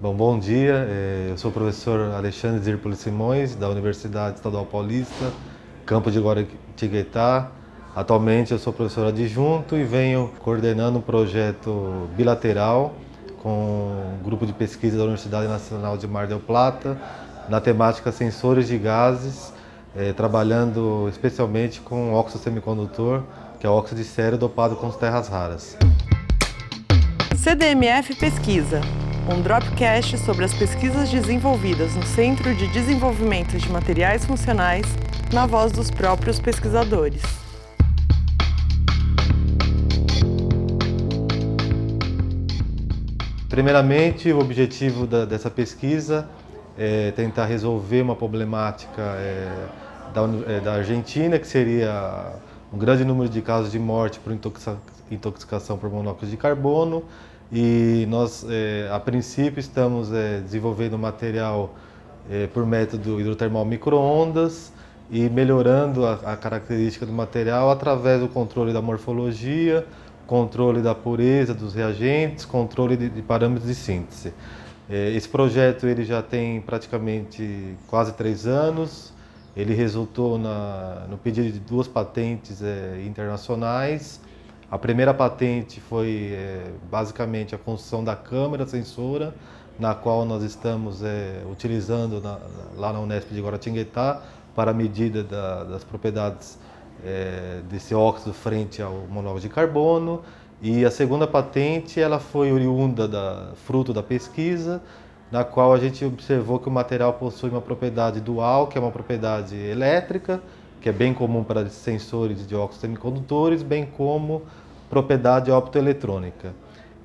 Bom, bom dia. É, eu sou o professor Alexandre Zirpoli Simões, da Universidade Estadual Paulista, campo de Guaratinguetá. Atualmente eu sou professor adjunto e venho coordenando um projeto bilateral com um grupo de pesquisa da Universidade Nacional de Mar del Plata na temática sensores de gases, é, trabalhando especialmente com óxido semicondutor, que é óxido de sério dopado com terras raras. CDMF Pesquisa um Dropcast sobre as pesquisas desenvolvidas no Centro de Desenvolvimento de Materiais Funcionais, na voz dos próprios pesquisadores. Primeiramente, o objetivo da, dessa pesquisa é tentar resolver uma problemática é, da, é, da Argentina, que seria um grande número de casos de morte por intoxicação por monóxido de carbono e nós, é, a princípio, estamos é, desenvolvendo material é, por método hidrotermal microondas e melhorando a, a, característica do material através do controle da morfologia, controle da pureza dos reagentes, controle de, de parâmetros de síntese. É, esse projeto ele já tem praticamente quase três anos. Ele resultou na, no pedido de duas patentes é, internacionais a primeira patente foi é, basicamente a construção da câmera sensora, na qual nós estamos é, utilizando na, lá na Unesp de Guaratinguetá para a medida da, das propriedades é, desse óxido frente ao monóxido de carbono. E a segunda patente ela foi oriunda da fruto da pesquisa, na qual a gente observou que o material possui uma propriedade dual, que é uma propriedade elétrica, que é bem comum para sensores de óxidos semicondutores, bem como propriedade optoeletrônica.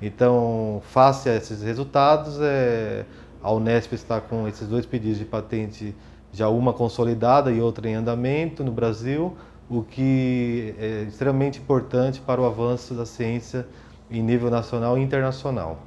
Então, face a esses resultados, é, a Unesp está com esses dois pedidos de patente, já uma consolidada e outra em andamento no Brasil, o que é extremamente importante para o avanço da ciência em nível nacional e internacional.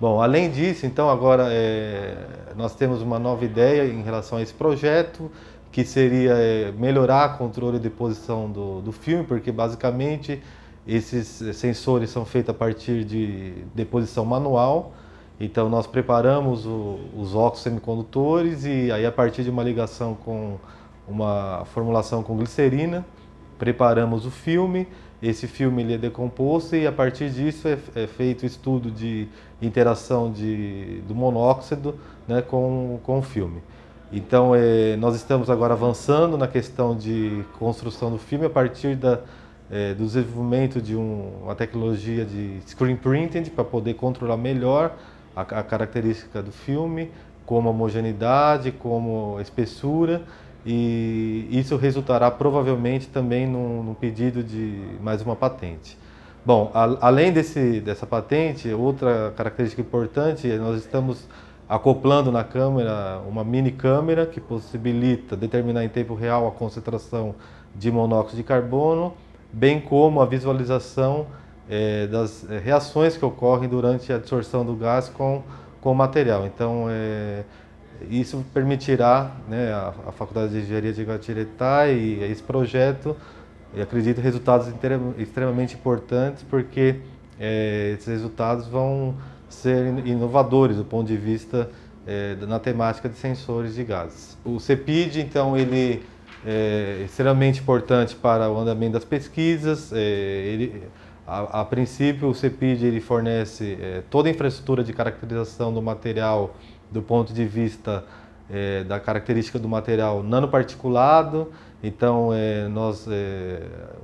Bom, além disso, então agora é, nós temos uma nova ideia em relação a esse projeto, que seria é, melhorar o controle de posição do, do filme, porque basicamente esses sensores são feitos a partir de deposição manual. Então nós preparamos o, os óculos semicondutores e aí a partir de uma ligação com uma formulação com glicerina, preparamos o filme. Esse filme ele é decomposto e a partir disso é, é feito o estudo de interação de, do monóxido né, com, com o filme. Então, é, nós estamos agora avançando na questão de construção do filme a partir da, é, do desenvolvimento de um, uma tecnologia de screen printing para poder controlar melhor a, a, característica do filme, como homogeneidade, como espessura, e isso resultará provavelmente também num, num pedido de mais uma patente. Bom, a, além desse, dessa patente, outra característica importante, nós estamos acoplando na câmera uma mini câmera que possibilita determinar em tempo real a concentração de monóxido de carbono, bem como a visualização é, das é, reações que ocorrem durante a absorção do gás com, com o material. Então, é, isso permitirá né, a, a, Faculdade de Engenharia de Guatiretá e esse projeto, e acredito, resultados extremamente importantes, porque é, esses resultados vão ser inovadores do ponto de vista é, na temática de sensores de gases. O CEPID, então, ele é extremamente importante para o andamento das pesquisas. É, ele, a, a, princípio, o CEPID ele fornece é, toda a infraestrutura de caracterização do material do ponto de vista é, da característica do material nanoparticulado. Então, é, nós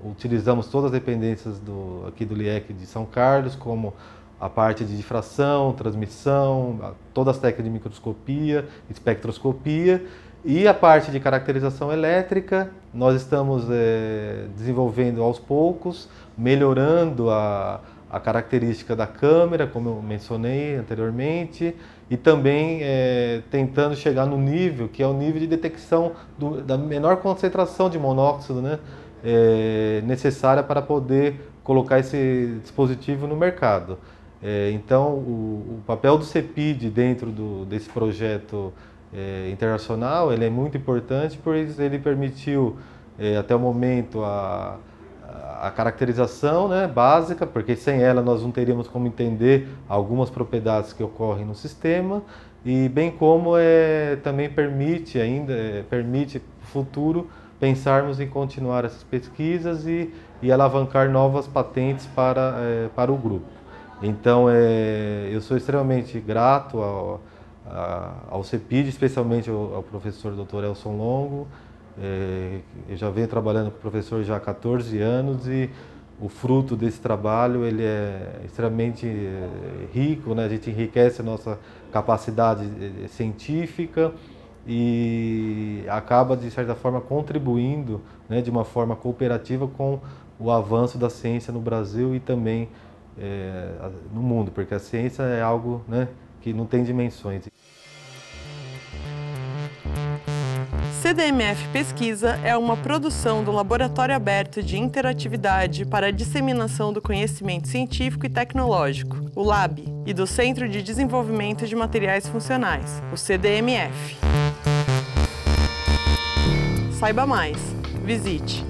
utilizamos todas as dependências do, aqui do LIEC de São Carlos, como a parte de difração, transmissão, todas as técnicas de microscopia, espectroscopia e a parte de caracterização elétrica, nós estamos é, desenvolvendo aos poucos, melhorando a, a característica da câmera, como eu mencionei anteriormente, e também é, tentando chegar no nível que é o nível de detecção do, da menor concentração de monóxido né, é, necessária para poder colocar esse dispositivo no mercado. É, então, o, o, papel do CEPID dentro do, desse projeto é, internacional ele é muito importante, pois ele permitiu, é, até o momento, a, a caracterização né, básica, porque sem ela nós não teríamos como entender algumas propriedades que ocorrem no sistema, e bem como é, também permite ainda, é, permite futuro pensarmos em continuar essas pesquisas e, e alavancar novas patentes para, é, para o grupo. Então, é, eu sou extremamente grato ao, ao CEPID, especialmente ao, ao professor Dr. Elson Longo, é, eu já venho trabalhando com o professor já há 14 anos e o fruto desse trabalho ele é extremamente é, rico, né? a gente enriquece a nossa capacidade é, científica e acaba, de certa forma, contribuindo né, de uma forma cooperativa com o avanço da ciência no Brasil e também é, no mundo, porque a ciência é algo né, que não tem dimensões. CDMF Pesquisa é uma produção do Laboratório Aberto de Interatividade para a Disseminação do Conhecimento Científico e Tecnológico, o LAB, e do Centro de Desenvolvimento de Materiais Funcionais, o CDMF. Saiba mais. Visite